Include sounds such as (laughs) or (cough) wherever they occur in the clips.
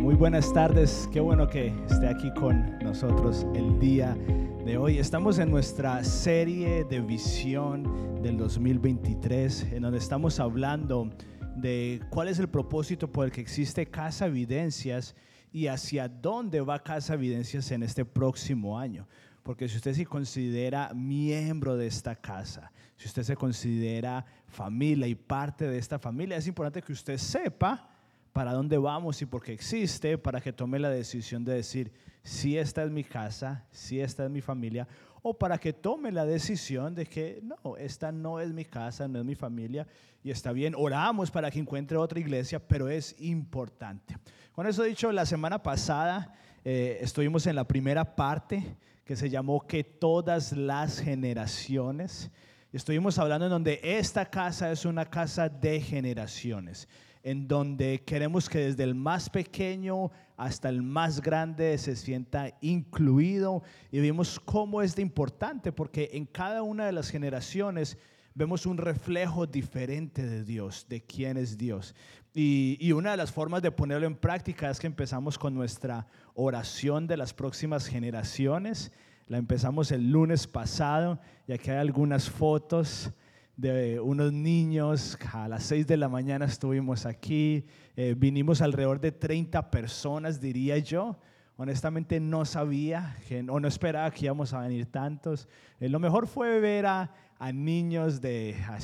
muy buenas tardes. Qué bueno que esté aquí con nosotros el día de hoy. Estamos en nuestra serie de visión del 2023, en donde estamos hablando de cuál es el propósito por el que existe Casa Evidencias y hacia dónde va Casa Evidencias en este próximo año. Porque si usted se considera miembro de esta casa, si usted se considera familia y parte de esta familia, es importante que usted sepa para dónde vamos y por qué existe, para que tome la decisión de decir, si esta es mi casa, si esta es mi familia, o para que tome la decisión de que no, esta no es mi casa, no es mi familia, y está bien, oramos para que encuentre otra iglesia, pero es importante. Con eso dicho, la semana pasada eh, estuvimos en la primera parte que se llamó que todas las generaciones, estuvimos hablando en donde esta casa es una casa de generaciones en donde queremos que desde el más pequeño hasta el más grande se sienta incluido y vimos cómo es de importante porque en cada una de las generaciones vemos un reflejo diferente de Dios, de quién es Dios. Y, y, una de las formas de ponerlo en práctica es que empezamos con nuestra oración de las próximas generaciones. La empezamos el lunes pasado y aquí hay algunas fotos de unos niños. A las 6 de la mañana estuvimos aquí. Eh, vinimos alrededor de 30 personas, diría yo. Honestamente no sabía que, o no esperaba que íbamos a venir tantos. Eh, lo mejor fue ver a, a niños de a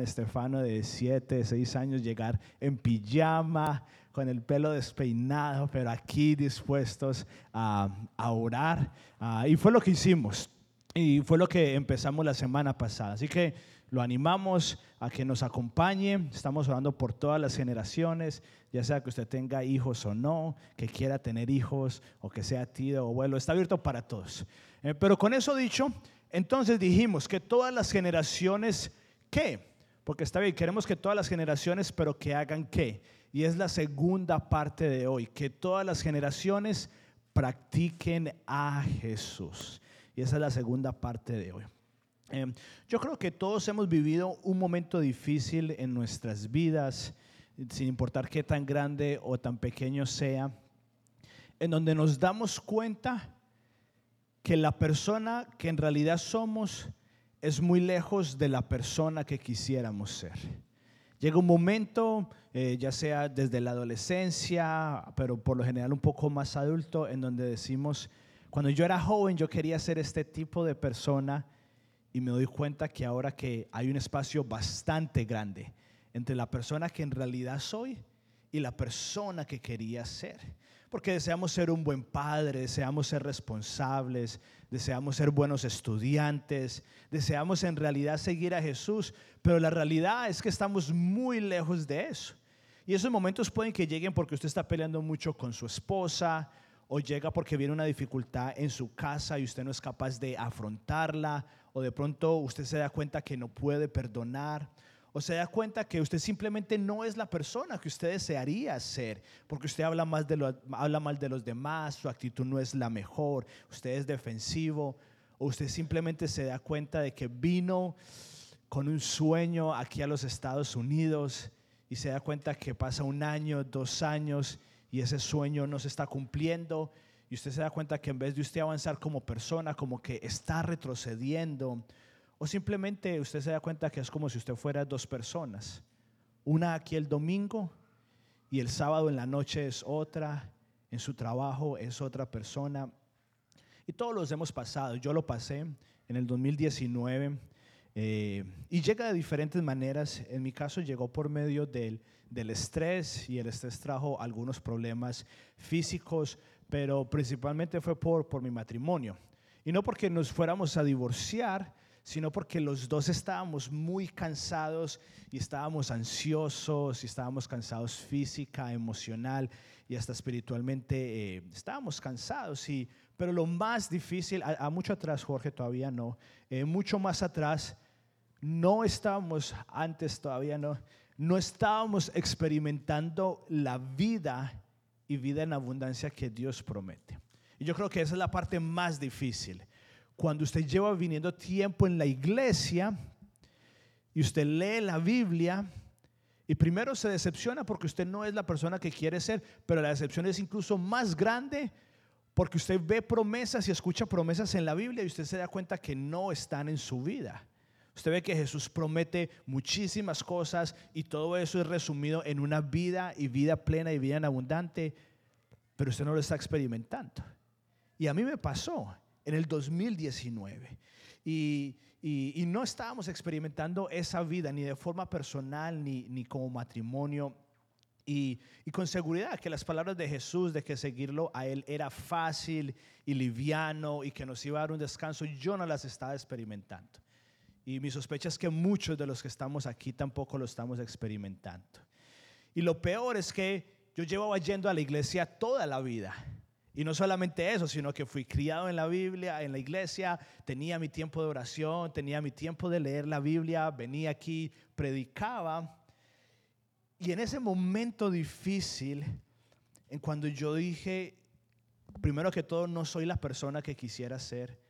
Estefano, de 7, 6 años, llegar en pijama, con el pelo despeinado, pero aquí dispuestos a, a orar. Ah, y fue lo que hicimos. Y fue lo que empezamos la semana pasada. Así que lo animamos a que nos acompañe. Estamos orando por todas las generaciones, ya sea que usted tenga hijos o no, que quiera tener hijos o que sea tío o abuelo. Está abierto para todos. Eh, pero con eso dicho, entonces dijimos que todas las generaciones, ¿qué? Porque está bien, queremos que todas las generaciones, pero que hagan qué. Y es la segunda parte de hoy, que todas las generaciones practiquen a Jesús. Y esa es la segunda parte de hoy. Em, yo creo que todos hemos vivido un momento difícil en nuestras vidas, sin importar qué tan grande o tan pequeño sea, en donde nos damos cuenta que la persona que en realidad somos es muy lejos de la persona que quisiéramos ser. Llega un momento, eh, ya sea desde la adolescencia, pero por lo general un poco más adulto, en donde decimos, cuando yo era joven yo quería ser este tipo de persona y me doy cuenta que ahora que hay un espacio bastante grande entre la persona que en realidad soy y la persona que quería ser. Porque deseamos ser un buen padre, deseamos ser responsables, deseamos ser buenos estudiantes, deseamos en realidad seguir a Jesús, pero la realidad es que estamos muy lejos de eso. Y esos momentos pueden que lleguen porque usted está peleando mucho con su esposa, o llega porque viene una dificultad en su casa y usted no es capaz de afrontarla, o de pronto usted se da cuenta que no puede perdonar, o se da cuenta que usted simplemente no es la persona que usted desearía ser, porque usted habla, habla mal de los demás, su actitud no es la mejor, usted es defensivo, o usted simplemente se da cuenta de que vino con un sueño aquí a los Estados Unidos y se da cuenta que pasa un año, dos años y ese sueño no se está cumpliendo y usted se da cuenta que en vez de usted avanzar como persona, como que está retrocediendo, o simplemente usted se da cuenta que es como si usted fuera dos personas, una aquí el domingo y el sábado en la noche es otra, en su trabajo es otra persona. Y todos los hemos pasado, yo lo pasé en el 2019 eh, y llega de diferentes maneras, en mi caso llegó por medio del, del estrés y el estrés trajo algunos problemas físicos, pero principalmente fue por, por mi matrimonio. Y no porque nos fuéramos a divorciar, sino porque los dos estábamos muy cansados y estábamos ansiosos y estábamos cansados física, emocional y hasta espiritualmente. Eh, estábamos cansados, y, pero lo más difícil, a, mucho atrás, Jorge, todavía no, eh, mucho más atrás, no estábamos, antes todavía no, no estábamos experimentando la vida y vida en abundancia que Dios promete. Y yo creo que esa es la parte más difícil. Cuando usted lleva viniendo tiempo en la iglesia y usted lee la Biblia Y primero se decepciona porque usted no es la persona que quiere ser, pero la decepción es incluso más grande porque usted ve promesas y escucha promesas en la Biblia y usted se da cuenta que no están en su vida. Usted ve que Jesús promete muchísimas cosas y todo eso es resumido en una vida y vida plena y vida en abundante, pero usted no lo está experimentando. Y a mí me pasó en el 2019. Y, y, no estábamos experimentando esa vida ni de forma personal ni, ni como matrimonio. Y, y, con seguridad que las palabras de Jesús de que seguirlo a Él era fácil y liviano y que nos iba a dar un descanso, yo no las estaba experimentando. Y mi sospecha es que muchos de los que estamos aquí tampoco lo estamos experimentando. Y lo peor es que yo llevaba yendo a la iglesia toda la vida. Y no solamente eso, sino que fui criado en la Biblia, en la iglesia, tenía mi tiempo de oración, tenía mi tiempo de leer la Biblia, venía aquí, predicaba. Y en ese momento difícil, en cuando yo dije, primero que todo, no soy la persona que quisiera ser,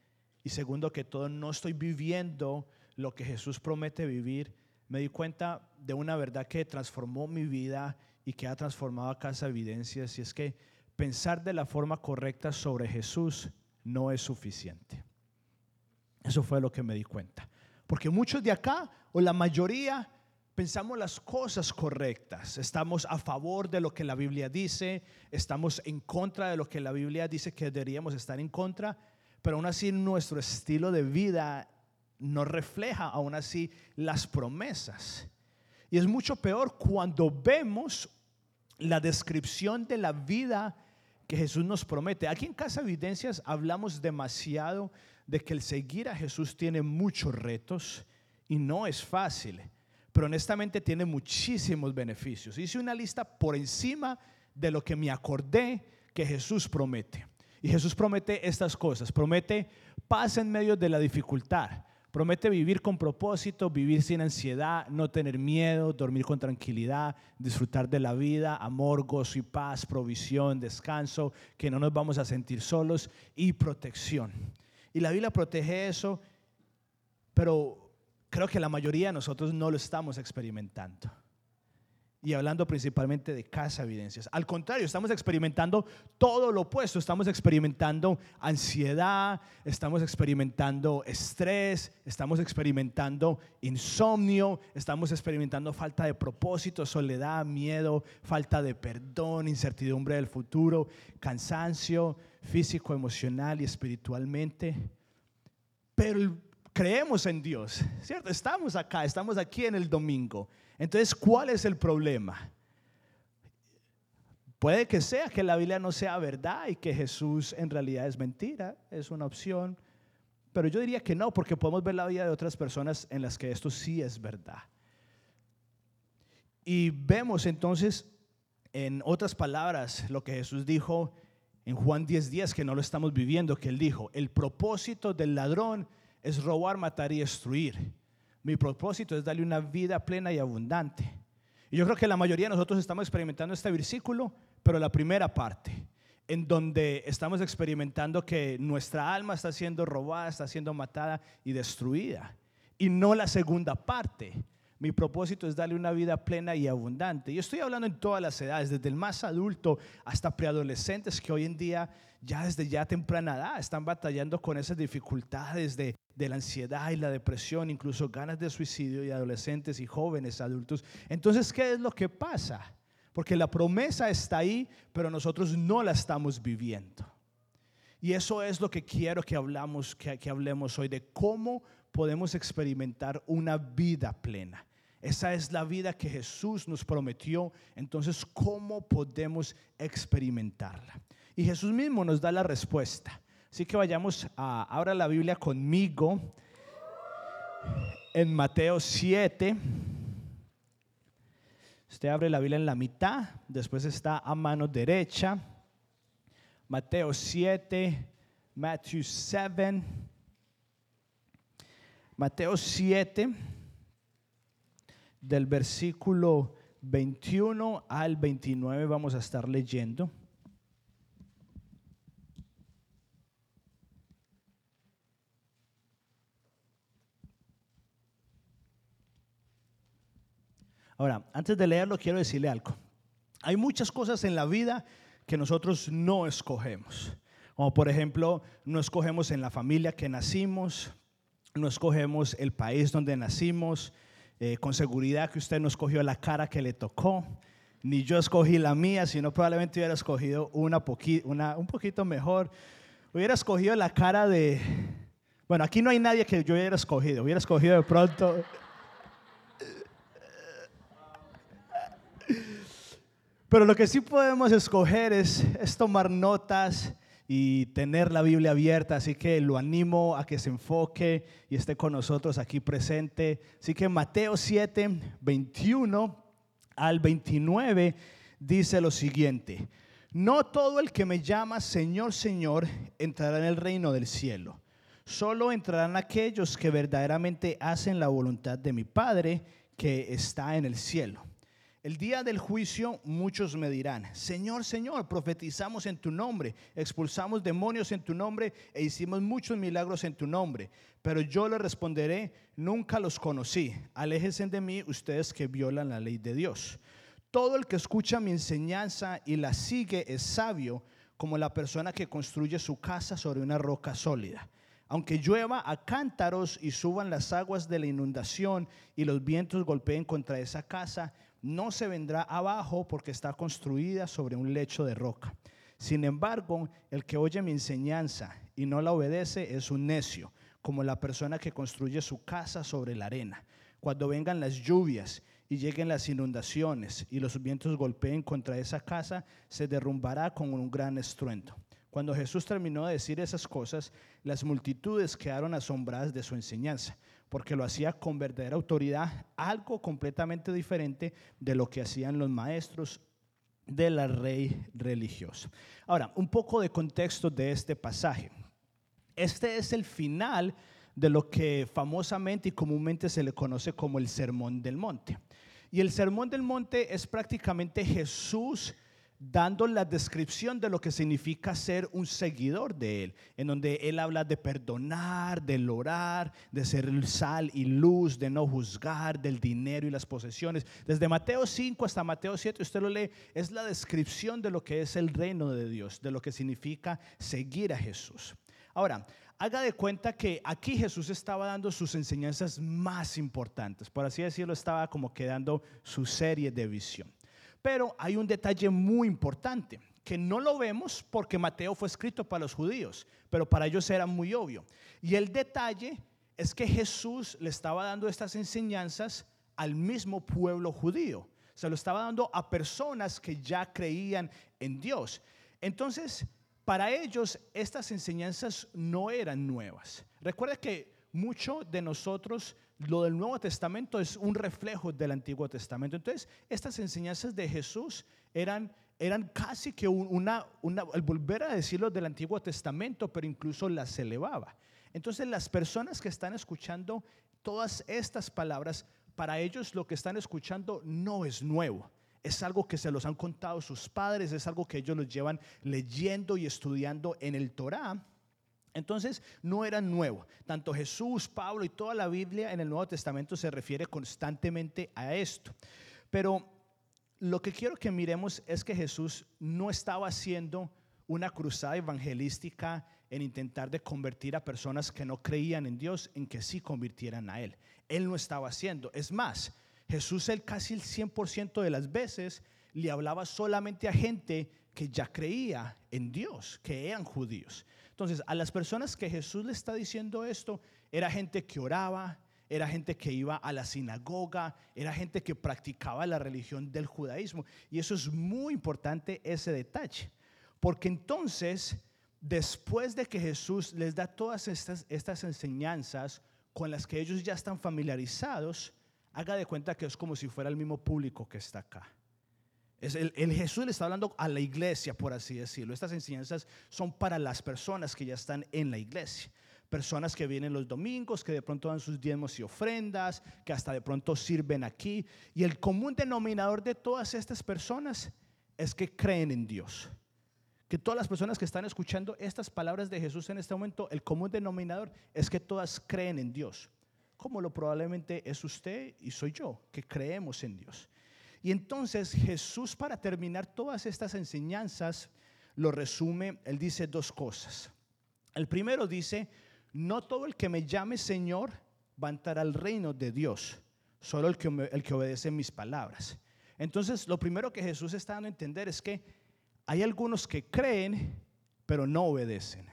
y segundo que todo, no estoy viviendo lo que Jesús promete vivir, me di cuenta de una verdad que transformó mi vida y que ha transformado a Casa Evidencias, y es que pensar de la forma correcta sobre Jesús no es suficiente. Eso fue lo que me di cuenta. Porque muchos de acá, o la mayoría, pensamos las cosas correctas. Estamos a favor de lo que la Biblia dice, estamos en contra de lo que la Biblia dice que deberíamos estar en contra, pero aún así nuestro estilo de vida no refleja aún así las promesas. Y es mucho peor cuando vemos la descripción de la vida que Jesús nos promete. Aquí en Casa Evidencias hablamos demasiado de que el seguir a Jesús tiene muchos retos y no es fácil, pero honestamente tiene muchísimos beneficios. Hice una lista por encima de lo que me acordé que Jesús promete. Y Jesús promete estas cosas, promete paz en medio de la dificultad, Promete vivir con propósito, vivir sin ansiedad, no tener miedo, dormir con tranquilidad, disfrutar de la vida, amor, gozo y paz, provisión, descanso, que no nos vamos a sentir solos y protección. Y la Biblia protege eso, pero creo que la mayoría de nosotros no lo estamos experimentando y hablando principalmente de casa evidencias. Al contrario, estamos experimentando todo lo opuesto. Estamos experimentando ansiedad, estamos experimentando estrés, estamos experimentando insomnio, estamos experimentando falta de propósito, soledad, miedo, falta de perdón, incertidumbre del futuro, cansancio físico, emocional y espiritualmente. Pero creemos en Dios, ¿cierto? Estamos acá, estamos aquí en el domingo. Entonces, ¿cuál es el problema? Puede que sea que la Biblia no sea verdad y que Jesús en realidad es mentira, es una opción, pero yo diría que no, porque podemos ver la vida de otras personas en las que esto sí es verdad. Y vemos entonces, en otras palabras, lo que Jesús dijo en Juan 10:10, 10, que no lo estamos viviendo, que él dijo, el propósito del ladrón es robar, matar y destruir. Mi propósito es darle una vida plena y abundante. Y yo creo que la mayoría de nosotros estamos experimentando este versículo, pero la primera parte, en donde estamos experimentando que nuestra alma está siendo robada, está siendo matada y destruida. Y no la segunda parte. Mi propósito es darle una vida plena y abundante. Y estoy hablando en todas las edades, desde el más adulto hasta preadolescentes que hoy en día, ya desde ya temprana edad, están batallando con esas dificultades de de la ansiedad y la depresión, incluso ganas de suicidio y adolescentes y jóvenes adultos. Entonces, ¿qué es lo que pasa? Porque la promesa está ahí, pero nosotros no la estamos viviendo. Y eso es lo que quiero que que hablemos hoy de cómo podemos experimentar una vida plena. Esa es la vida que Jesús nos prometió. Entonces, ¿cómo podemos experimentarla? Y Jesús mismo nos da la respuesta. Así que vayamos a, ahora la Biblia conmigo en Mateo 7. Usted abre la Biblia en la mitad, después está a mano derecha. Mateo 7, Matthew 7. Mateo 7, del versículo 21 al 29 vamos a estar leyendo. Ahora, antes de leerlo, quiero decirle algo. Hay muchas cosas en la vida que nosotros no escogemos. Como por ejemplo, no escogemos en la familia que nacimos, no escogemos el país donde nacimos, eh, con seguridad que usted no escogió la cara que le tocó, ni yo escogí la mía, sino probablemente hubiera escogido una, una un poquito mejor. Hubiera escogido la cara de... Bueno, aquí no hay nadie que yo hubiera escogido, hubiera escogido de pronto... Pero lo que sí podemos escoger es, es tomar notas y tener la Biblia abierta, así que lo animo a que se enfoque y esté con nosotros aquí presente. Así que Mateo 7, 21 al 29 dice lo siguiente, no todo el que me llama Señor, Señor entrará en el reino del cielo, solo entrarán aquellos que verdaderamente hacen la voluntad de mi Padre que está en el cielo. El día del juicio muchos me dirán, Señor, Señor, profetizamos en tu nombre, expulsamos demonios en tu nombre e hicimos muchos milagros en tu nombre. Pero yo le responderé, nunca los conocí. Aléjense de mí ustedes que violan la ley de Dios. Todo el que escucha mi enseñanza y la sigue es sabio como la persona que construye su casa sobre una roca sólida. Aunque llueva a cántaros y suban las aguas de la inundación y los vientos golpeen contra esa casa, no se vendrá abajo porque está construida sobre un lecho de roca. Sin embargo, el que oye mi enseñanza y no la obedece es un necio, como la persona que construye su casa sobre la arena. Cuando vengan las lluvias y lleguen las inundaciones y los vientos golpeen contra esa casa, se derrumbará con un gran estruendo. Cuando Jesús terminó de decir esas cosas, las multitudes quedaron asombradas de su enseñanza porque lo hacía con verdadera autoridad, algo completamente diferente de lo que hacían los maestros de la ley religiosa. Ahora, un poco de contexto de este pasaje. Este es el final de lo que famosamente y comúnmente se le conoce como el Sermón del Monte. Y el Sermón del Monte es prácticamente Jesús dando la descripción de lo que significa ser un seguidor de Él, en donde Él habla de perdonar, de orar, de ser sal y luz, de no juzgar, del dinero y las posesiones. Desde Mateo 5 hasta Mateo 7, usted lo lee, es la descripción de lo que es el reino de Dios, de lo que significa seguir a Jesús. Ahora, haga de cuenta que aquí Jesús estaba dando sus enseñanzas más importantes, por así decirlo, estaba como quedando su serie de visión. Pero hay un detalle muy importante que no lo vemos porque Mateo fue escrito para los judíos, pero para ellos era muy obvio. Y el detalle es que Jesús le estaba dando estas enseñanzas al mismo pueblo judío. Se lo estaba dando a personas que ya creían en Dios. Entonces, para ellos estas enseñanzas no eran nuevas. Recuerda que mucho de nosotros lo del Nuevo Testamento es un reflejo del Antiguo Testamento. Entonces, estas enseñanzas de Jesús eran, eran casi que una, una, al volver a decirlo del Antiguo Testamento, pero incluso las elevaba. Entonces, las personas que están escuchando todas estas palabras, para ellos lo que están escuchando no es nuevo. Es algo que se los han contado sus padres, es algo que ellos los llevan leyendo y estudiando en el Torah entonces no era nuevo. Tanto Jesús, Pablo y toda la Biblia en el Nuevo Testamento se refiere constantemente a esto. Pero lo que quiero que miremos es que Jesús no estaba haciendo una cruzada evangelística en intentar de convertir a personas que no creían en Dios en que sí convirtieran a Él. Él no estaba haciendo. Es más, Jesús él casi el 100% de las veces le hablaba solamente a gente que ya creía en Dios, que eran judíos. Entonces, a las personas que Jesús le está diciendo esto, era gente que oraba, era gente que iba a la sinagoga, era gente que practicaba la religión del judaísmo. Y eso es muy importante, ese detalle. Porque entonces, después de que Jesús les da todas estas, estas enseñanzas con las que ellos ya están familiarizados, haga de cuenta que es como si fuera el mismo público que está acá el, Jesús le está hablando a la iglesia, por así decirlo. Estas enseñanzas son para las personas que ya están en la iglesia. Personas que vienen los domingos, que de pronto dan sus diezmos y ofrendas, que hasta de pronto sirven aquí. Y el común denominador de todas estas personas es que creen en Dios. Que todas las personas que están escuchando estas palabras de Jesús en este momento, el común denominador es que todas creen en Dios como lo probablemente es usted y soy yo, que creemos en Dios. Y entonces Jesús, para terminar todas estas enseñanzas, lo resume, él dice dos cosas. El primero dice, no todo el que me llame Señor va a entrar al reino de Dios, solo el que, el que obedece mis palabras. Entonces, lo primero que Jesús está dando a entender es que hay algunos que creen, pero no obedecen.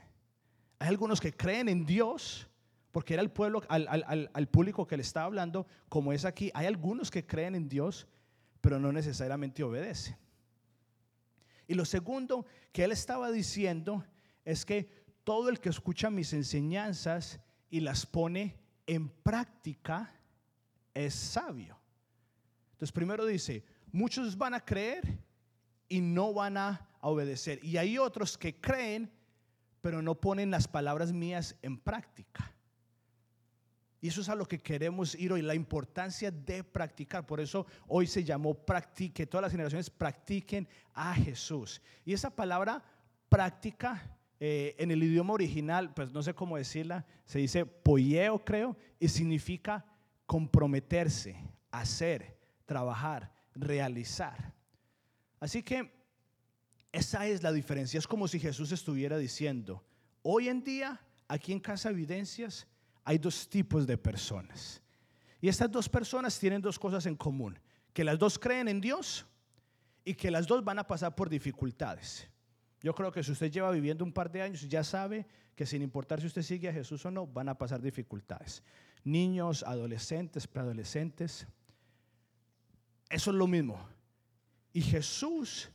Hay algunos que creen en Dios, porque era el pueblo, al, público que le estaba hablando, como es aquí. Hay algunos que creen en Dios, pero no necesariamente obedecen. Y lo segundo que él estaba diciendo es que todo el que escucha mis enseñanzas y las pone en práctica es sabio. Entonces primero dice, muchos van a creer y no van a obedecer. Y hay otros que creen, pero no ponen las palabras mías en práctica. Y eso es a lo que queremos ir hoy, la importancia de practicar. Por eso hoy se llamó practique, todas las generaciones practiquen a Jesús. Y esa palabra práctica eh, en el idioma original, pues no sé cómo decirla, se dice poyeo creo, y significa comprometerse, hacer, trabajar, realizar. Así que esa es la diferencia. Es como si Jesús estuviera diciendo, hoy en día, aquí en Casa Evidencias, hay dos tipos de personas. Y estas dos personas tienen dos cosas en común, que las dos creen en Dios y que las dos van a pasar por dificultades. Yo creo que si usted lleva viviendo un par de años, ya sabe que sin importar si usted sigue a Jesús o no, van a pasar dificultades. Niños, adolescentes, preadolescentes. Eso es lo mismo. Y Jesús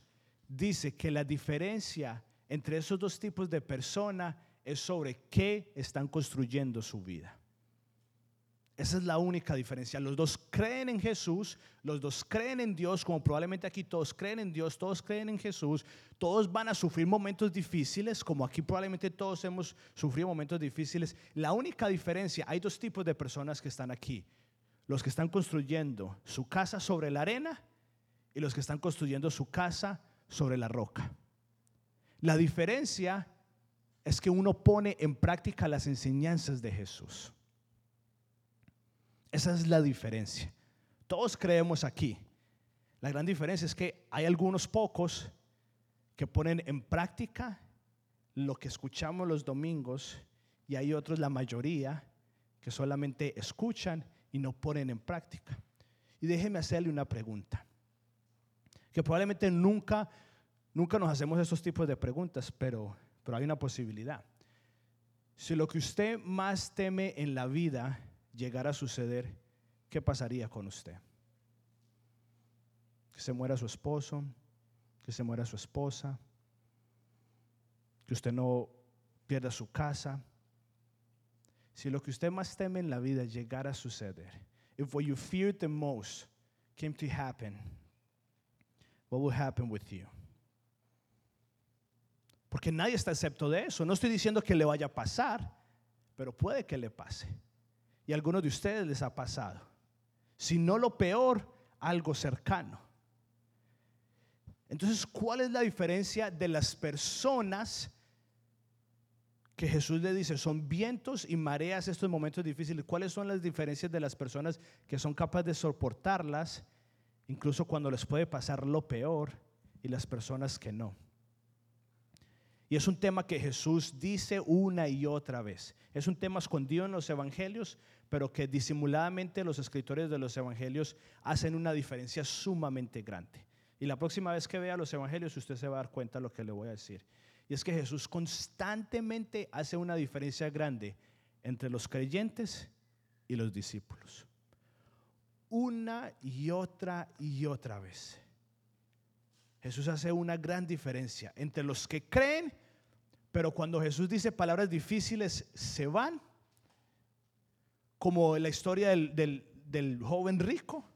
dice que la diferencia entre esos dos tipos de personas es sobre qué están construyendo su vida. Esa es la única diferencia. Los dos creen en Jesús, los dos creen en Dios, como probablemente aquí todos creen en Dios, todos creen en Jesús, todos van a sufrir momentos difíciles, como aquí probablemente todos hemos sufrido momentos difíciles. La única diferencia, hay dos tipos de personas que están aquí. Los que están construyendo su casa sobre la arena y los que están construyendo su casa sobre la roca. La diferencia es que uno pone en práctica las enseñanzas de Jesús. Esa es la diferencia. Todos creemos aquí. La gran diferencia es que hay algunos pocos que ponen en práctica lo que escuchamos los domingos y hay otros, la mayoría, que solamente escuchan y no ponen en práctica. Y déjeme hacerle una pregunta, que probablemente nunca, nunca nos hacemos esos tipos de preguntas, pero pero hay una posibilidad. Si lo que usted más teme en la vida llegara a suceder, ¿qué pasaría con usted? Que se muera su esposo, que se muera su esposa, que usted no pierda su casa. Si lo que usted más teme en la vida llegara a suceder, if what you feared the most came to happen, what will happen with you? Porque nadie está excepto de eso. No estoy diciendo que le vaya a pasar, pero puede que le pase. Y a algunos de ustedes les ha pasado. Si no lo peor, algo cercano. Entonces, ¿cuál es la diferencia de las personas que Jesús le dice son vientos y mareas estos momentos difíciles? ¿Cuáles son las diferencias de las personas que son capaces de soportarlas, incluso cuando les puede pasar lo peor, y las personas que no? Y es un tema que Jesús dice una y otra vez. Es un tema escondido en los evangelios, pero que disimuladamente los escritores de los evangelios hacen una diferencia sumamente grande. Y la próxima vez que vea los evangelios usted se va a dar cuenta de lo que le voy a decir. Y es que Jesús constantemente hace una diferencia grande entre los creyentes y los discípulos. Una y otra y otra vez. Jesús hace una gran diferencia entre los que creen, pero cuando Jesús dice palabras difíciles, se van, como la historia del, joven rico,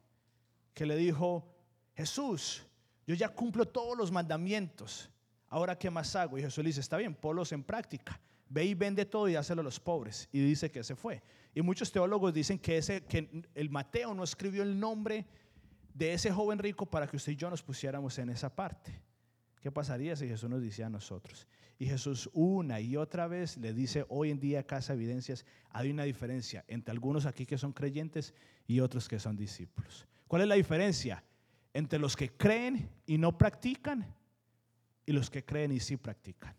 que le dijo, Jesús, yo ya cumplo todos los mandamientos, ahora qué más hago? Y Jesús le dice, está bien, ponlos en práctica. Ve y vende todo y hácelo a los pobres. Y dice que se fue. Y muchos teólogos dicen que, ese, que el Mateo no escribió el nombre de ese joven rico para que usted y yo nos pusiéramos en esa parte. ¿Qué pasaría si Jesús nos dice a nosotros? Y Jesús una y otra vez le dice, hoy en día, Casa Evidencias, hay una diferencia entre algunos aquí que son creyentes y otros que son discípulos. ¿Cuál es la diferencia? Entre los que creen y no practican y los que creen y sí practican.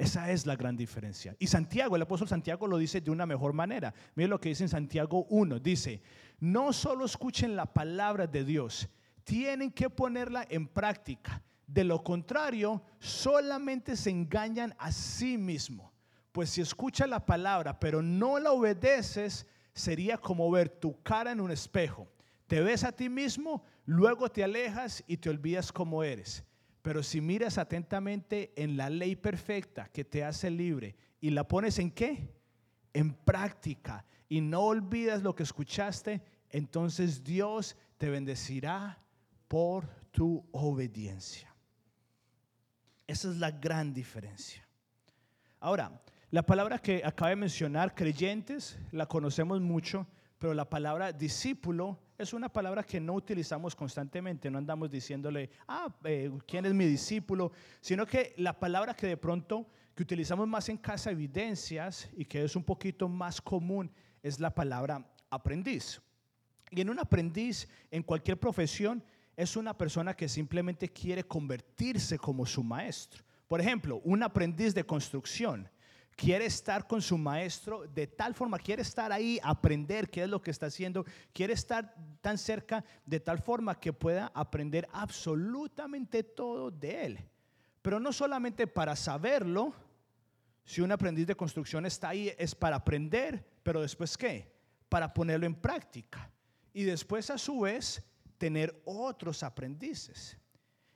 Esa es la gran diferencia. Y Santiago, el apóstol Santiago lo dice de una mejor manera. Miren lo que dice en Santiago 1. Dice, no solo escuchen la palabra de Dios, tienen que ponerla en práctica. De lo contrario, solamente se engañan a sí mismo. Pues si escuchas la palabra pero no la obedeces, sería como ver tu cara en un espejo. Te ves a ti mismo, luego te alejas y te olvidas cómo eres. Pero si miras atentamente en la ley perfecta que te hace libre y la pones en qué? En práctica y no olvidas lo que escuchaste, entonces Dios te bendecirá por tu obediencia. Esa es la gran diferencia. Ahora, la palabra que acaba de mencionar, creyentes, la conocemos mucho, pero la palabra discípulo es una palabra que no utilizamos constantemente, no andamos diciéndole, ah, eh, ¿quién es mi discípulo? Sino que la palabra que de pronto que utilizamos más en casa evidencias y que es un poquito más común es la palabra aprendiz. Y en un aprendiz, en cualquier profesión, es una persona que simplemente quiere convertirse como su maestro. Por ejemplo, un aprendiz de construcción quiere estar con su maestro de tal forma, quiere estar ahí, aprender qué es lo que está haciendo, quiere estar tan cerca de tal forma que pueda aprender absolutamente todo de él. Pero no solamente para saberlo, si un aprendiz de construcción está ahí es para aprender, pero después qué? Para ponerlo en práctica. Y después a su vez tener otros aprendices.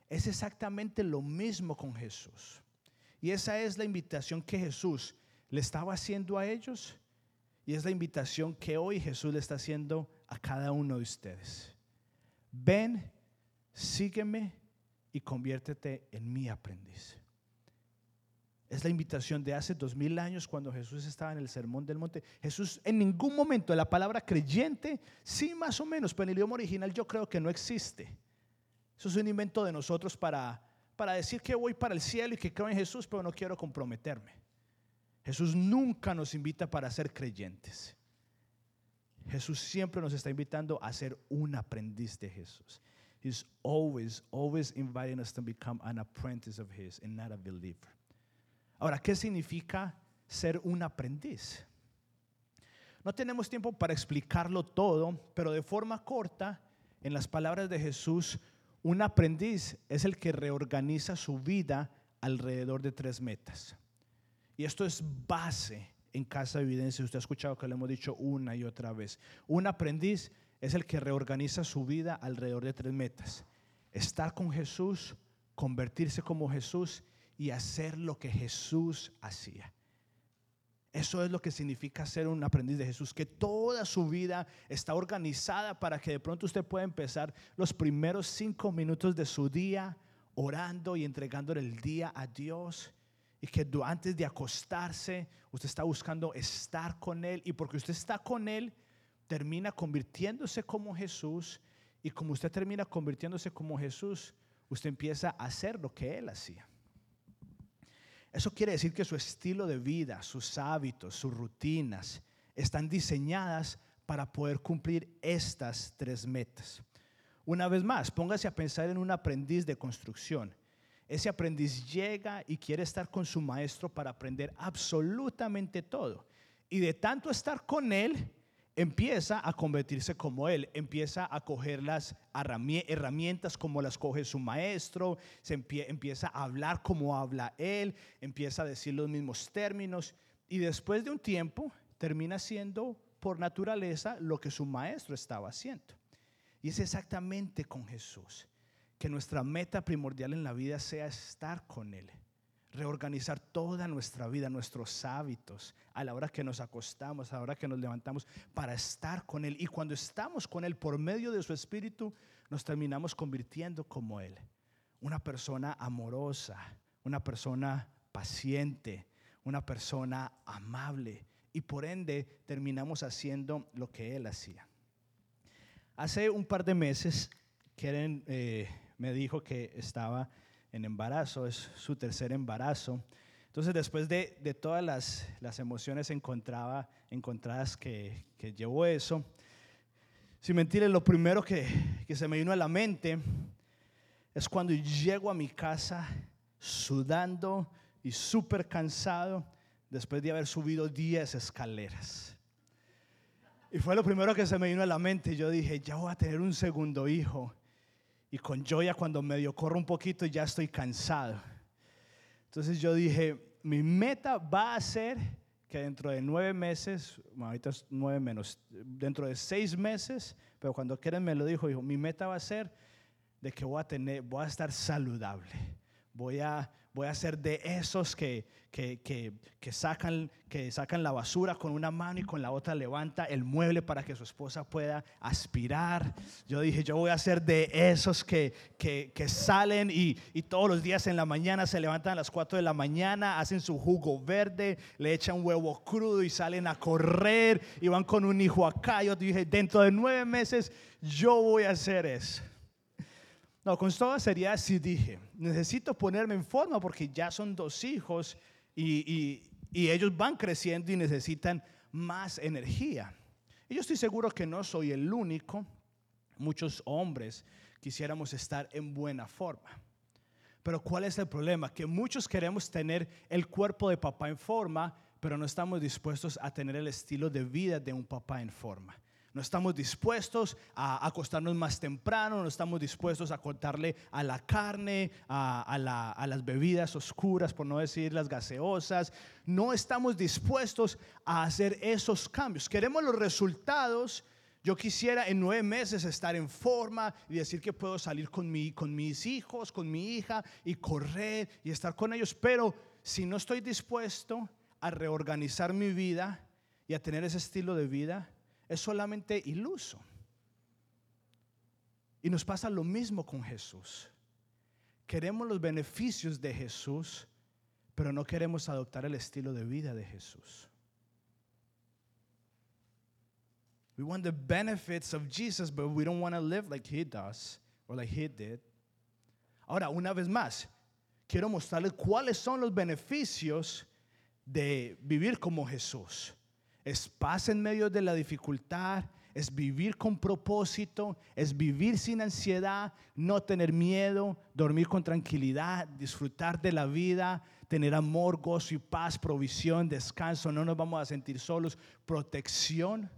Es exactamente lo mismo con Jesús. Y esa es la invitación que Jesús le estaba haciendo a ellos y es la invitación que hoy Jesús le está haciendo a cada uno de ustedes. Ven, sígueme y conviértete en mi aprendiz. Es la invitación de hace dos mil años cuando Jesús estaba en el sermón del monte. Jesús en ningún momento la palabra creyente, sí más o menos, pero en el idioma original yo creo que no existe. Eso es un invento de nosotros para, para decir que voy para el cielo y que creo en Jesús, pero no quiero comprometerme. Jesús nunca nos invita para ser creyentes. Jesús siempre nos está invitando a ser un aprendiz de Jesús. He's always, always inviting us to become an apprentice of His and not a believer. Ahora, ¿qué significa ser un aprendiz? No tenemos tiempo para explicarlo todo, pero de forma corta, en las palabras de Jesús, un aprendiz es el que reorganiza su vida alrededor de tres metas. Y esto es base en Casa de Evidencia. Usted ha escuchado que lo hemos dicho una y otra vez. Un aprendiz es el que reorganiza su vida alrededor de tres metas. Estar con Jesús, convertirse como Jesús y hacer lo que Jesús hacía. Eso es lo que significa ser un aprendiz de Jesús, que toda su vida está organizada para que de pronto usted pueda empezar los primeros cinco minutos de su día orando y entregándole el día a Dios. Y que antes de acostarse, usted está buscando estar con Él. Y porque usted está con Él, termina convirtiéndose como Jesús. Y como usted termina convirtiéndose como Jesús, usted empieza a hacer lo que Él hacía. Eso quiere decir que su estilo de vida, sus hábitos, sus rutinas están diseñadas para poder cumplir estas tres metas. Una vez más, póngase a pensar en un aprendiz de construcción. Ese aprendiz llega y quiere estar con su maestro para aprender absolutamente todo. Y de tanto estar con él, empieza a convertirse como él, empieza a coger las herramientas como las coge su maestro, se empieza a hablar como habla él, empieza a decir los mismos términos y después de un tiempo termina siendo por naturaleza lo que su maestro estaba haciendo. Y es exactamente con Jesús, que nuestra meta primordial en la vida sea estar con Él reorganizar toda nuestra vida, nuestros hábitos, a la hora que nos acostamos, a la hora que nos levantamos, para estar con Él. Y cuando estamos con Él por medio de su Espíritu, nos terminamos convirtiendo como Él. Una persona amorosa, una persona paciente, una persona amable. Y por ende terminamos haciendo lo que Él hacía. Hace un par de meses, Keren eh, me dijo que estaba en embarazo, es su tercer embarazo. Entonces, después de, de todas las, las, emociones encontraba, encontradas que, que llevó eso, sin mentirles, lo primero que, que se me vino a la mente es cuando llego a mi casa sudando y súper cansado después de haber subido 10 escaleras. Y fue lo primero que se me vino a la mente. Yo dije, ya voy a tener un segundo hijo. Y con Joya cuando medio corro un poquito ya estoy cansado. Entonces yo dije, mi meta va a ser que dentro de nueve meses, ahorita es nueve menos, dentro de seis meses, pero cuando Keren me lo dijo, dijo, mi meta va a ser de que voy a tener, voy a estar saludable. Voy a, voy a ser de esos que, que, que, sacan, que sacan la basura con una mano y con la otra levanta el mueble para que su esposa pueda aspirar. Yo dije, yo voy a ser de esos que, que, salen y, y, todos los días en la mañana se levantan a las 4 de la mañana, hacen su jugo verde, le echan huevo crudo y salen a correr y van con un hijo acá. Yo dije, dentro de nueve meses yo voy a hacer eso. No, con toda seriedad sí dije, necesito ponerme en forma porque ya son dos hijos y, ellos van creciendo y necesitan más energía. Y yo estoy seguro que no soy el único. Muchos hombres quisiéramos estar en buena forma. Pero ¿cuál es el problema? Que muchos queremos tener el cuerpo de papá en forma, pero no estamos dispuestos a tener el estilo de vida de un papá en forma. No estamos dispuestos a acostarnos más temprano, no estamos dispuestos a contarle a la carne, a, las bebidas oscuras, por no decir las gaseosas. No estamos dispuestos a hacer esos cambios. Queremos los resultados. Yo quisiera en nueve meses estar en forma y decir que puedo salir con mis hijos, con mi hija y correr y estar con ellos. Pero si no estoy dispuesto a reorganizar mi vida y a tener ese estilo de vida, es solamente iluso. Y nos pasa lo mismo con Jesús. Queremos los beneficios de Jesús, pero no queremos adoptar el estilo de vida de Jesús. We want the benefits of Jesus, but we don't want to live like he does or like he did. Ahora, una vez más, quiero mostrarles cuáles son los beneficios de vivir como Jesús es paz en medio de la dificultad, es vivir con propósito, es vivir sin ansiedad, no tener miedo, dormir con tranquilidad, disfrutar de la vida, tener amor, gozo y paz, provisión, descanso, no nos vamos a sentir solos, protección.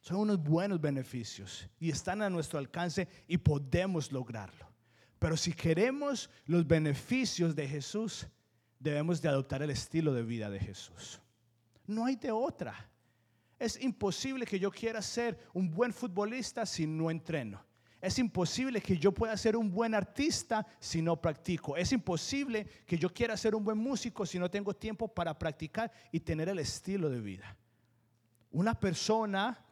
Son unos buenos beneficios y están a nuestro alcance y podemos lograrlo. Pero si queremos los beneficios de Jesús, debemos de adoptar el estilo de vida de Jesús. No hay de otra. Es imposible que yo quiera ser un buen futbolista si no entreno. Es imposible que yo pueda ser un buen artista si no practico. Es imposible que yo quiera ser un buen músico si no tengo tiempo para practicar y tener el estilo de vida. Una persona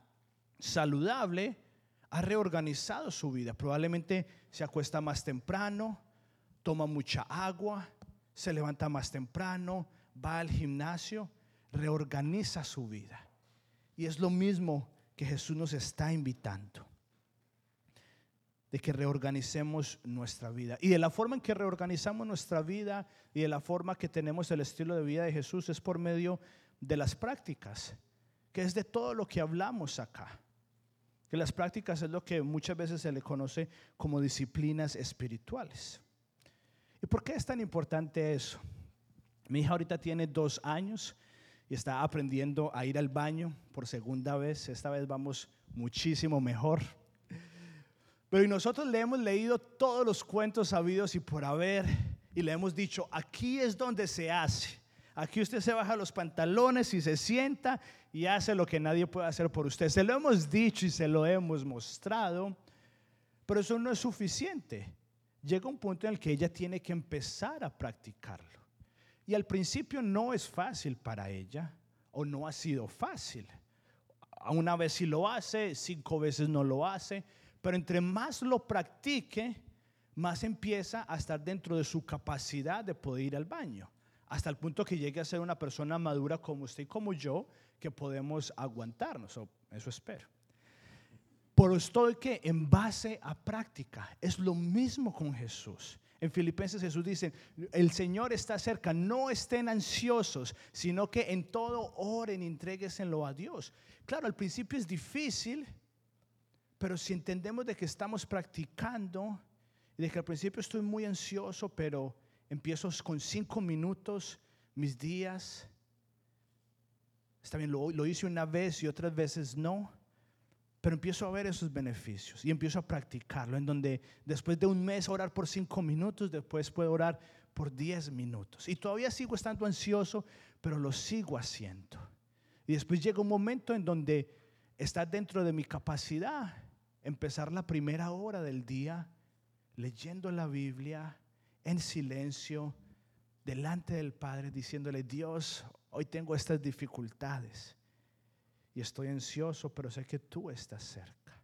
saludable ha reorganizado su vida. Probablemente se acuesta más temprano, toma mucha agua, se levanta más temprano, va al gimnasio reorganiza su vida. Y es lo mismo que Jesús nos está invitando. De que reorganicemos nuestra vida. Y de la forma en que reorganizamos nuestra vida y de la forma que tenemos el estilo de vida de Jesús es por medio de las prácticas, que es de todo lo que hablamos acá. Que las prácticas es lo que muchas veces se le conoce como disciplinas espirituales. ¿Y por qué es tan importante eso? Mi hija ahorita tiene dos años y está aprendiendo a ir al baño por segunda vez. Esta vez vamos muchísimo mejor. Pero nosotros le hemos leído todos los cuentos sabidos y por haber y le hemos dicho, aquí es donde se hace. Aquí usted se baja los pantalones y se sienta y hace lo que nadie puede hacer por usted. Se lo hemos dicho y se lo hemos mostrado, pero eso no es suficiente. Llega un punto en el que ella tiene que empezar a practicarlo. Y al principio no es fácil para ella, o no ha sido fácil. Una vez sí lo hace, cinco veces no lo hace, pero entre más lo practique, más empieza a estar dentro de su capacidad de poder ir al baño, hasta el punto que llegue a ser una persona madura como usted y como yo, que podemos aguantarnos, eso espero. Pero estoy que en base a práctica. Es lo mismo con Jesús. En Filipenses Jesús dice, el Señor está cerca, no estén ansiosos, sino que en todo oren y entregueselo a Dios. Claro, al principio es difícil, pero si entendemos de que estamos practicando, y de que al principio estoy muy ansioso, pero empiezo con cinco minutos mis días, está bien, lo hice una vez y otras veces no pero empiezo a ver esos beneficios y empiezo a practicarlo, en donde después de un mes orar por cinco minutos, después puedo orar por diez minutos. Y todavía sigo estando ansioso, pero lo sigo haciendo. Y después llega un momento en donde está dentro de mi capacidad empezar la primera hora del día leyendo la Biblia en silencio, delante del Padre, diciéndole, Dios, hoy tengo estas dificultades y estoy ansioso, pero sé que tú estás cerca.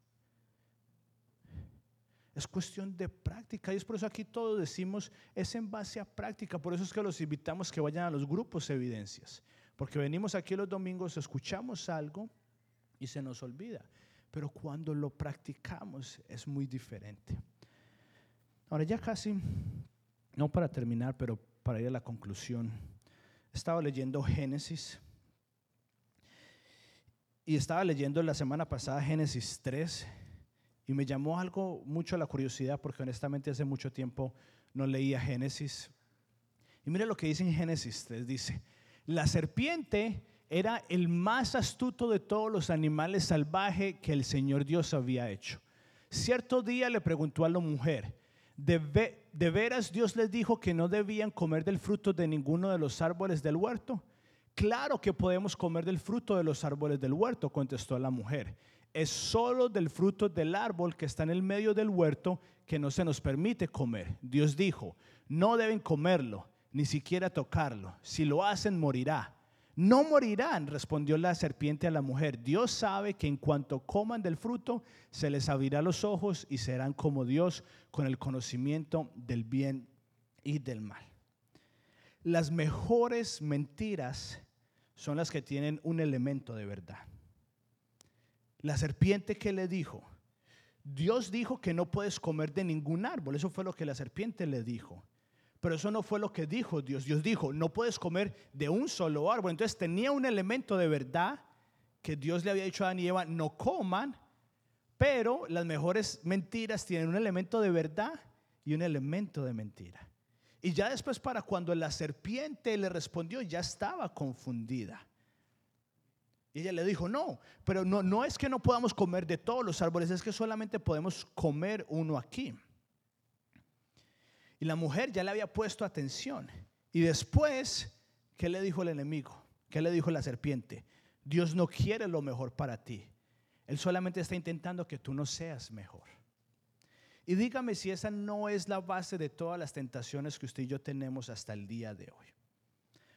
Es cuestión de práctica y es por eso aquí todos decimos, es en base a práctica. Por eso es que los invitamos que vayan a los grupos evidencias. Porque venimos aquí los domingos, escuchamos algo y se nos olvida. Pero cuando lo practicamos es muy diferente. Ahora ya casi, no para terminar, pero para ir a la conclusión. Estaba leyendo Génesis y estaba leyendo la semana pasada Génesis 3 y me llamó algo mucho la curiosidad porque honestamente hace mucho tiempo no leía Génesis. Y mire lo que dice en Génesis 3, dice, la serpiente era el más astuto de todos los animales salvajes que el Señor Dios había hecho. Cierto día le preguntó a la mujer, ¿de, ¿de veras Dios les dijo que no debían comer del fruto de ninguno de los árboles del huerto? Claro que podemos comer del fruto de los árboles del huerto, contestó la mujer. Es solo del fruto del árbol que está en el medio del huerto que no se nos permite comer. Dios dijo, no deben comerlo, ni siquiera tocarlo. Si lo hacen, morirá. No morirán, respondió la serpiente a la mujer. Dios sabe que en cuanto coman del fruto, se les abrirá los ojos y serán como Dios con el conocimiento del bien y del mal. Las mejores mentiras son las que tienen un elemento de verdad. La serpiente que le dijo, Dios dijo que no puedes comer de ningún árbol, eso fue lo que la serpiente le dijo. Pero eso no fue lo que dijo Dios. Dios dijo, no puedes comer de un solo árbol. Entonces tenía un elemento de verdad que Dios le había dicho a Adán y Eva, no coman, pero las mejores mentiras tienen un elemento de verdad y un elemento de mentira. Y ya después para cuando la serpiente le respondió, ya estaba confundida. Y ella le dijo, no, pero no, no es que no podamos comer de todos los árboles, es que solamente podemos comer uno aquí. Y la mujer ya le había puesto atención. Y después, ¿qué le dijo el enemigo? ¿Qué le dijo la serpiente? Dios no quiere lo mejor para ti. Él solamente está intentando que tú no seas mejor. Y dígame si esa no es la base de todas las tentaciones que usted y yo tenemos hasta el día de hoy.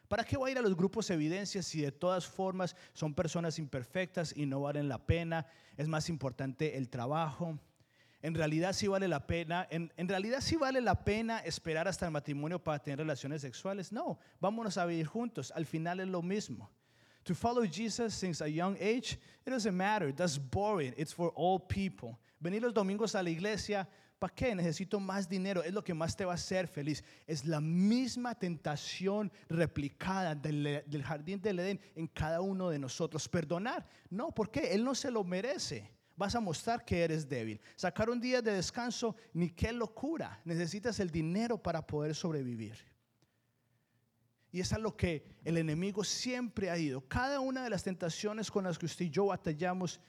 ¿Para qué voy a ir a los grupos evidencias si de todas formas son personas imperfectas y no valen la pena? Es más importante el trabajo. En realidad sí vale la pena, en, en, realidad sí vale la pena esperar hasta el matrimonio para tener relaciones sexuales. No, vámonos a vivir juntos. Al final es lo mismo. To follow Jesus since a young age, it doesn't matter. That's boring. It's for all people. Venir los domingos a la iglesia, ¿para qué? Necesito más dinero, es lo que más te va a hacer feliz. Es la misma tentación replicada del, jardín del Edén en cada uno de nosotros. Perdonar, no, ¿por qué? Él no se lo merece vas a mostrar que eres débil. Sacar un día de descanso, ni qué locura. Necesitas el dinero para poder sobrevivir. Y es a lo que el enemigo siempre ha ido. Cada una de las tentaciones con las que usted y yo batallamos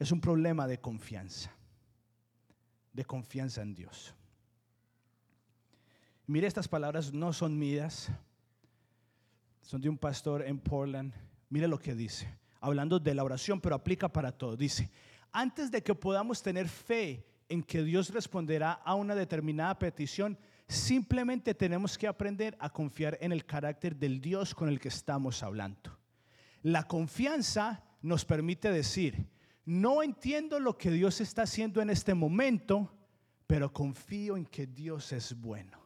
es un problema de confianza, de confianza en Dios. Mire, estas palabras no son mías, son de un pastor en Portland. Mire lo que dice, hablando de la oración, pero aplica para todo. Dice, antes de que podamos tener fe en que Dios responderá a una determinada petición, simplemente tenemos que aprender a confiar en el carácter del Dios con el que estamos hablando. La confianza nos permite decir, no entiendo lo que Dios está haciendo en este momento, pero confío en que Dios es bueno.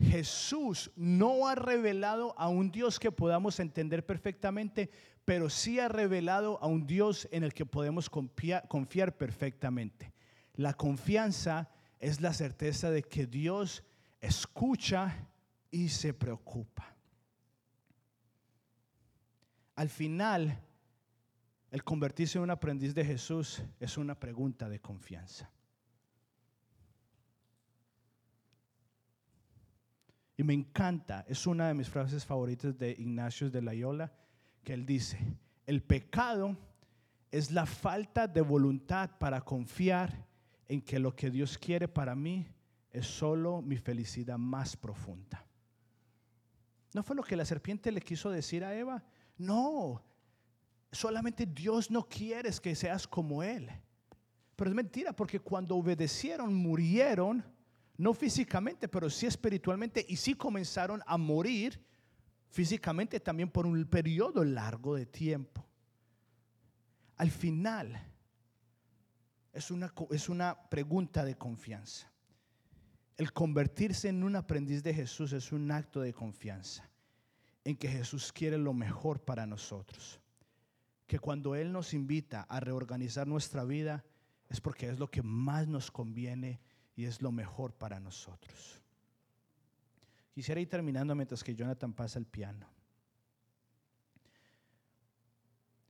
Jesús no ha revelado a un Dios que podamos entender perfectamente, pero sí ha revelado a un Dios en el que podemos confiar, perfectamente. La confianza es la certeza de que Dios escucha y se preocupa. Al final, el convertirse en un aprendiz de Jesús es una pregunta de confianza. Y me encanta, es una de mis frases favoritas de Ignacio de Loyola, que él dice, el pecado es la falta de voluntad para confiar en que lo que Dios quiere para mí es solo mi felicidad más profunda. ¿No fue lo que la serpiente le quiso decir a Eva? No, solamente Dios no quiere que seas como Él. Pero es mentira porque cuando obedecieron murieron no físicamente, pero sí espiritualmente, y sí comenzaron a morir físicamente también por un periodo largo de tiempo. Al final, es una, es una pregunta de confianza. El convertirse en un aprendiz de Jesús es un acto de confianza en que Jesús quiere lo mejor para nosotros. Que cuando Él nos invita a reorganizar nuestra vida es porque es lo que más nos conviene y es lo mejor para nosotros. Quisiera ir terminando mientras que Jonathan pasa el piano.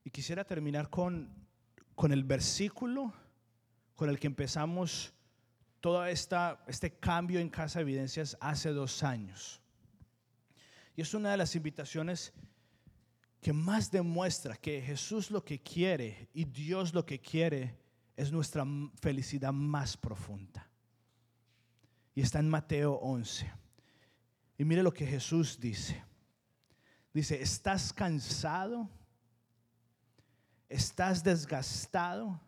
Y quisiera terminar con, con el versículo con el que empezamos todo esta, este cambio en Casa Evidencias hace dos años. Y es una de las invitaciones que más demuestra que Jesús lo que quiere y Dios lo que quiere es nuestra felicidad más profunda y está en Mateo 11. Y mire lo que Jesús dice. Dice, ¿estás cansado? ¿Estás desgastado?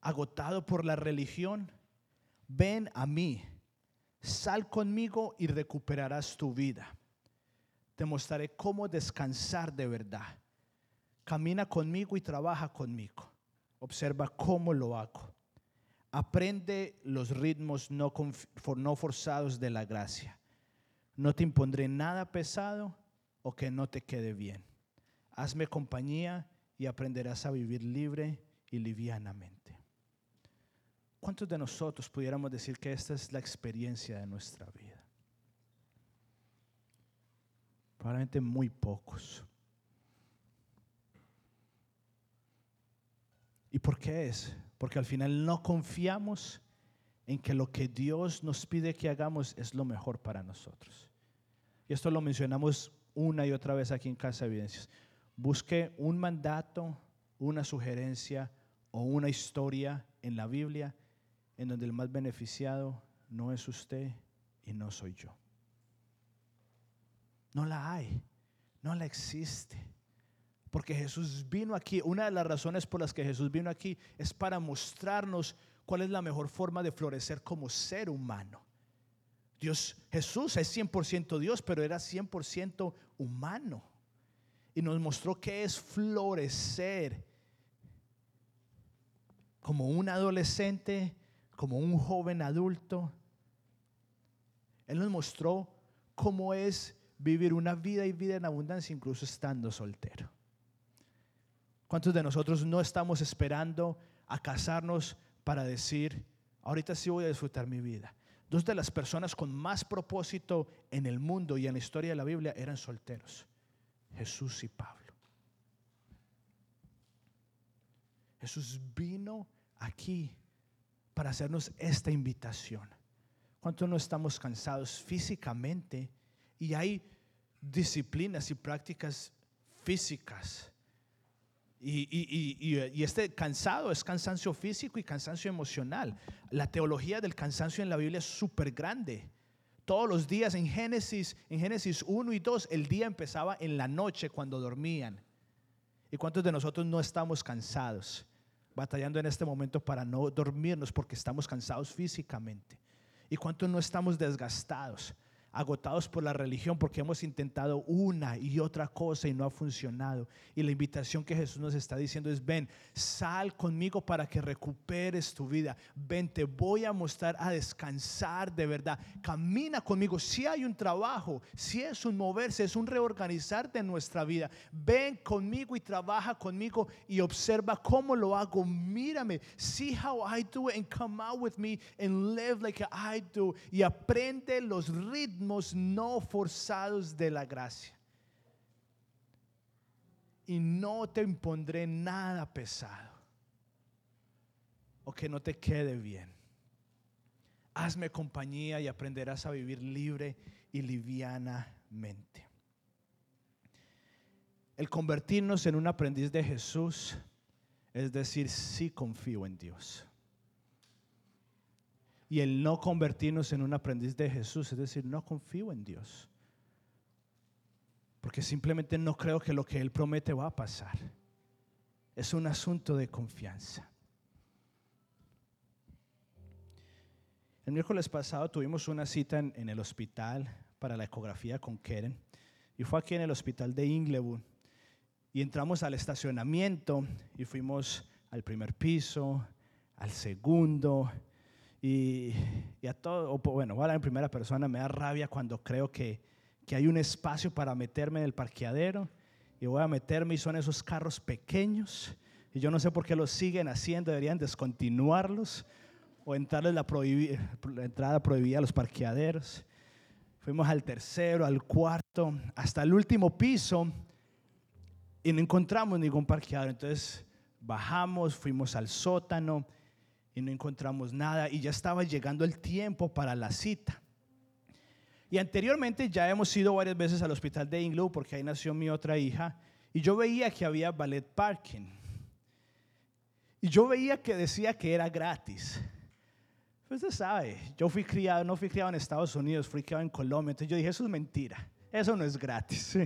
¿Agotado por la religión? Ven a mí, sal conmigo y recuperarás tu vida. Te mostraré cómo descansar de verdad. Camina conmigo y trabaja conmigo. Observa cómo lo hago. Aprende los ritmos no, forzados de la gracia. No te impondré nada pesado o que no te quede bien. Hazme compañía y aprenderás a vivir libre y livianamente. ¿Cuántos de nosotros pudiéramos decir que esta es la experiencia de nuestra vida? Probablemente muy pocos. ¿Y por qué es? Porque al final no confiamos en que lo que Dios nos pide que hagamos es lo mejor para nosotros. Y esto lo mencionamos una y otra vez aquí en Casa Evidencias. Busque un mandato, una sugerencia o una historia en la Biblia en donde el más beneficiado no es usted y no soy yo. No la hay, no la existe. Porque Jesús vino aquí, una de las razones por las que Jesús vino aquí es para mostrarnos cuál es la mejor forma de florecer como ser humano. Dios, Jesús es 100% Dios, pero era 100% humano. Y nos mostró qué es florecer como un adolescente, como un joven adulto. Él nos mostró cómo es vivir una vida y vida en abundancia, incluso estando soltero. ¿Cuántos de nosotros no estamos esperando a casarnos para decir, ahorita sí voy a disfrutar mi vida? Dos de las personas con más propósito en el mundo y en la historia de la Biblia eran solteros, Jesús y Pablo. Jesús vino aquí para hacernos esta invitación. ¿Cuántos no estamos cansados físicamente y hay disciplinas y prácticas físicas y, este cansado es cansancio físico y cansancio emocional. La teología del cansancio en la Biblia es súper grande. Todos los días en Génesis, en Génesis 1 y 2, el día empezaba en la noche cuando dormían. ¿Y cuántos de nosotros no estamos cansados? Batallando en este momento para no dormirnos porque estamos cansados físicamente. ¿Y cuántos no estamos desgastados? Agotados por la religión porque hemos intentado una y otra cosa y no ha funcionado. Y la invitación que Jesús nos está diciendo es, ven, sal conmigo para que recuperes tu vida. Ven, te voy a mostrar a descansar de verdad. Camina conmigo. Si hay un trabajo, si es un moverse, es un reorganizar de nuestra vida. Ven conmigo y trabaja conmigo y observa cómo lo hago. Mírame. See how I do it and come out with me and live like I do. Y aprende los ritmos no forzados de la gracia. Y no te impondré nada pesado o que no te quede bien. Hazme compañía y aprenderás a vivir libre y livianamente. El convertirnos en un aprendiz de Jesús es decir, sí confío en Dios y el no convertirnos en un aprendiz de Jesús, es decir, no confío en Dios. Porque simplemente no creo que lo que Él promete va a pasar. Es un asunto de confianza. El miércoles pasado tuvimos una cita en, el hospital para la ecografía con Keren. Y fue aquí en el hospital de Inglewood. Y entramos al estacionamiento y fuimos al primer piso, al segundo, y, a todo, bueno, voy a hablar en primera persona, me da rabia cuando creo que, que hay un espacio para meterme en el parqueadero y voy a meterme y son esos carros pequeños y yo no sé por qué los siguen haciendo, deberían descontinuarlos o entrarles la, la entrada prohibida a los parqueaderos. Fuimos al tercero, al cuarto, hasta el último piso y no encontramos ningún parqueadero. Entonces bajamos, fuimos al sótano y no encontramos nada y ya estaba llegando el tiempo para la cita. Y anteriormente ya hemos ido varias veces al hospital de Inglewood porque ahí nació mi otra hija y yo veía que había ballet parking. Y yo veía que decía que era gratis. Pues usted sabe, yo fui criado, no fui criado en Estados Unidos, fui criado en Colombia, entonces yo dije, eso es mentira, eso no es gratis.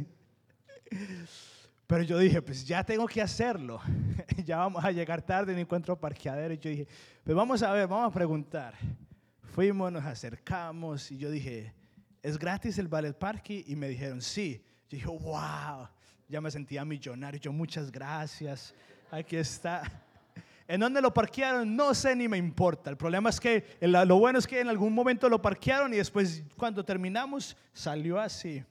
(laughs) Pero yo dije, pues ya tengo que hacerlo. (laughs) ya vamos a llegar tarde, no encuentro parqueadero. Y yo dije, pues vamos a ver, vamos a preguntar. Fuimos, nos acercamos y yo dije, ¿es gratis el ballet parking? Y me dijeron, sí. Yo dije, wow, ya me sentía millonario. Yo, muchas gracias. Aquí está. (laughs) ¿En dónde lo parquearon? No sé ni me importa. El problema es que lo bueno es que en algún momento lo parquearon y después cuando terminamos salió así.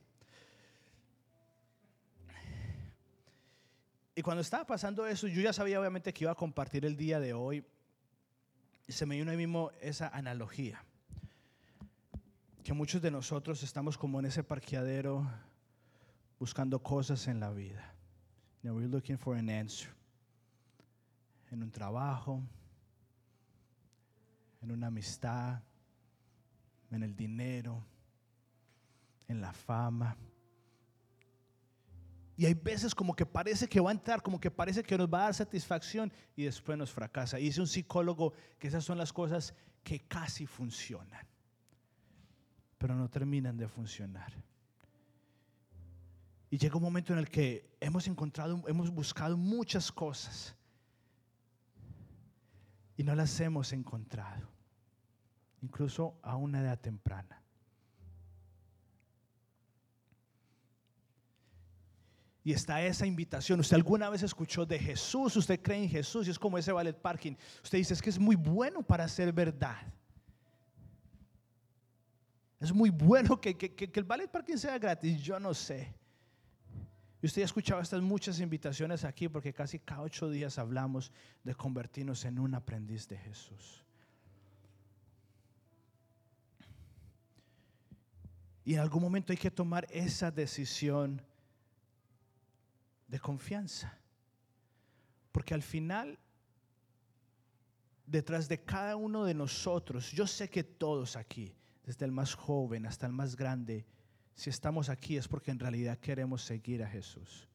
Y cuando estaba pasando eso, yo ya sabía obviamente que iba a compartir el día de hoy. Se me vino ahí mismo esa analogía. Que muchos de nosotros estamos como en ese parqueadero buscando cosas en la vida. You we're looking for an answer. En un trabajo, en una amistad, en el dinero, en la fama. Y hay veces como que parece que va a entrar, como que parece que nos va a dar satisfacción y después nos fracasa. Y dice un psicólogo que esas son las cosas que casi funcionan, pero no terminan de funcionar. Y llega un momento en el que hemos encontrado, hemos buscado muchas cosas y no las hemos encontrado, incluso a una edad temprana. Y está esa invitación. Usted alguna vez escuchó de Jesús, usted cree en Jesús y es como ese ballet parking. Usted dice, es que es muy bueno para ser verdad. Es muy bueno que, que, el ballet parking sea gratis, yo no sé. Y usted ha escuchado estas muchas invitaciones aquí porque casi cada ocho días hablamos de convertirnos en un aprendiz de Jesús. Y en algún momento hay que tomar esa decisión de confianza. Porque al final, detrás de cada uno de nosotros, yo sé que todos aquí, desde el más joven hasta el más grande, si estamos aquí es porque en realidad queremos seguir a Jesús.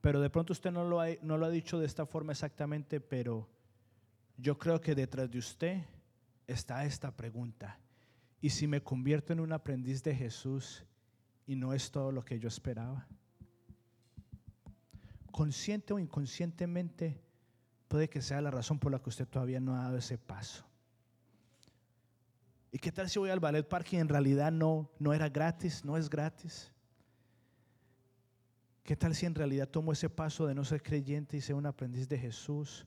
Pero de pronto usted no lo ha, no lo ha dicho de esta forma exactamente, pero yo creo que detrás de usted está esta pregunta. ¿Y si me convierto en un aprendiz de Jesús y no es todo lo que yo esperaba? Consciente o inconscientemente, puede que sea la razón por la que usted todavía no ha dado ese paso. ¿Y qué tal si voy al ballet park y en realidad no, no era gratis, no es gratis? ¿Qué tal si en realidad tomo ese paso de no ser creyente y ser un aprendiz de Jesús?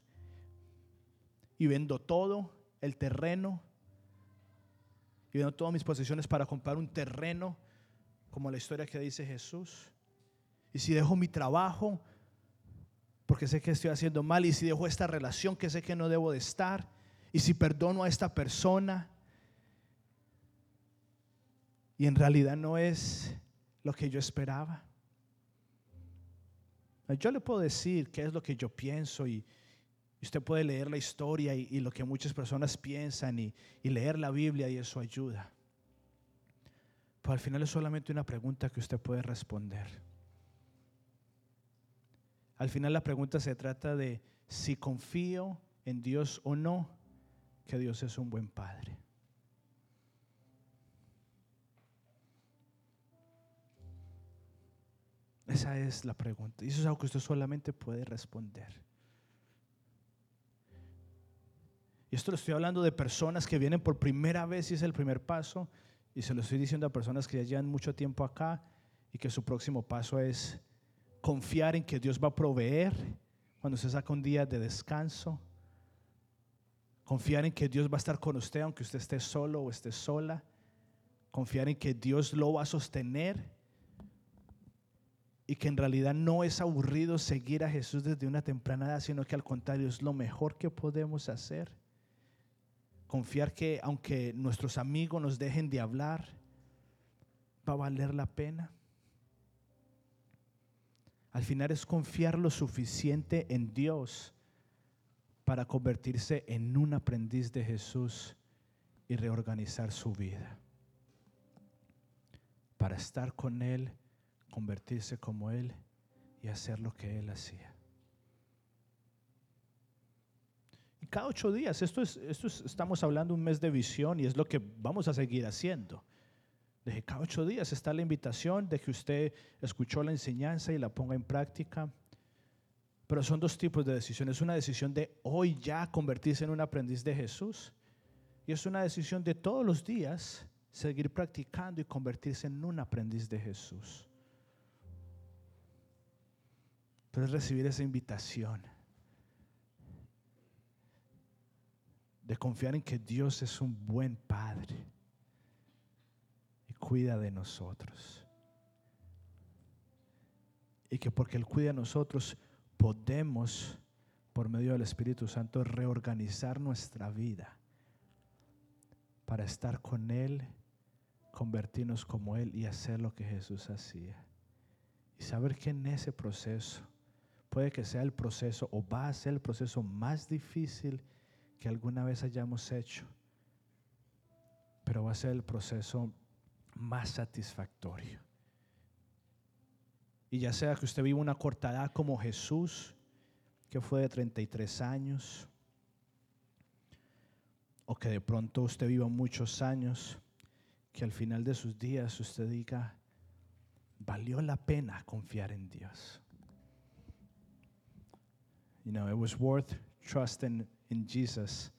Y vendo todo, el terreno, y vendo todas mis posesiones para comprar un terreno, como la historia que dice Jesús. Y si dejo mi trabajo, porque sé que estoy haciendo mal, y si dejo esta relación que sé que no debo de estar, y si perdono a esta persona, y en realidad no es lo que yo esperaba. Yo le puedo decir qué es lo que yo pienso y usted puede leer la historia y, lo que muchas personas piensan y, leer la Biblia y eso ayuda. Pero al final es solamente una pregunta que usted puede responder. Al final la pregunta se trata de si confío en Dios o no, que Dios es un buen Padre. Esa es la pregunta. Y eso es algo que usted solamente puede responder. Y esto lo estoy hablando de personas que vienen por primera vez y es el primer paso. Y se lo estoy diciendo a personas que ya llevan mucho tiempo acá y que su próximo paso es confiar en que Dios va a proveer cuando se saca un día de descanso. Confiar en que Dios va a estar con usted aunque usted esté solo o esté sola. Confiar en que Dios lo va a sostener y que en realidad no es aburrido seguir a Jesús desde una temprana edad, sino que al contrario es lo mejor que podemos hacer. Confiar que aunque nuestros amigos nos dejen de hablar, va a valer la pena. Al final es confiar lo suficiente en Dios para convertirse en un aprendiz de Jesús y reorganizar su vida. Para estar con Él convertirse como Él y hacer lo que Él hacía. Y cada ocho días, esto es, esto estamos hablando un mes de visión y es lo que vamos a seguir haciendo. De cada ocho días está la invitación de que usted escuchó la enseñanza y la ponga en práctica. Pero son dos tipos de decisiones. Una decisión de hoy ya convertirse en un aprendiz de Jesús. Y es una decisión de todos los días seguir practicando y convertirse en un aprendiz de Jesús. es recibir esa invitación de confiar en que Dios es un buen Padre cuida de nosotros. Y que porque Él cuida de nosotros podemos, por medio del Espíritu Santo, reorganizar nuestra vida para estar con Él, convertirnos como Él y hacer lo que Jesús hacía. Y saber que en ese proceso puede que sea el proceso o va a ser el proceso más difícil que alguna vez hayamos hecho, pero va a ser el proceso más satisfactorio. Y ya sea que usted viva una corta edad como Jesús, que fue de 33 años, o que de pronto usted viva muchos años, que al final de sus días usted diga, valió la pena confiar en Dios. You know, it was worth trusting in Jesus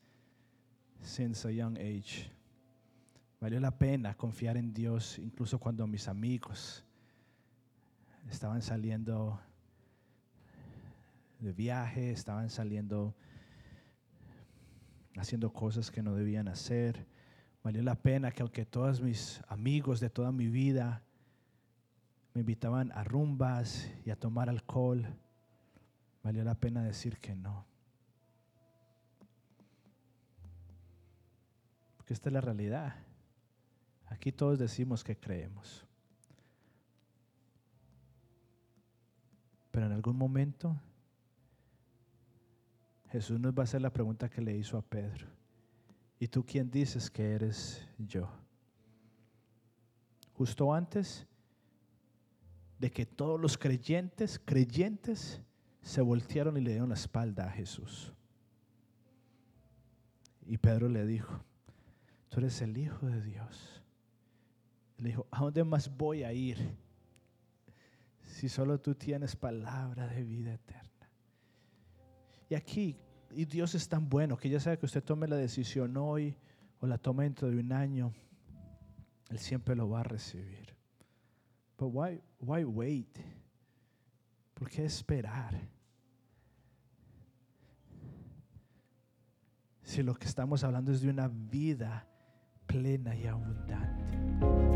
since a young age. Valió la pena confiar en Dios, incluso cuando mis amigos estaban saliendo de viaje, estaban saliendo haciendo cosas que no debían hacer. Valió la pena que aunque todos mis amigos de toda mi vida me invitaban a rumbas y a tomar alcohol, valió la pena decir que no. Porque esta es la realidad. Aquí todos decimos que creemos. Pero en algún momento Jesús nos va a hacer la pregunta que le hizo a Pedro. ¿Y tú quién dices que eres yo? Justo antes de que todos los creyentes, creyentes, se voltearon y le dieron la espalda a Jesús. Y Pedro le dijo, tú eres el Hijo de Dios. Le dijo, ¿a dónde más voy a ir si solo tú tienes palabra de vida eterna? Y aquí, y Dios es tan bueno que ya sabe que usted tome la decisión hoy o la toma dentro de un año, Él siempre lo va a recibir. But why, why wait? ¿Por qué esperar? Si lo que estamos hablando es de una vida plena y abundante.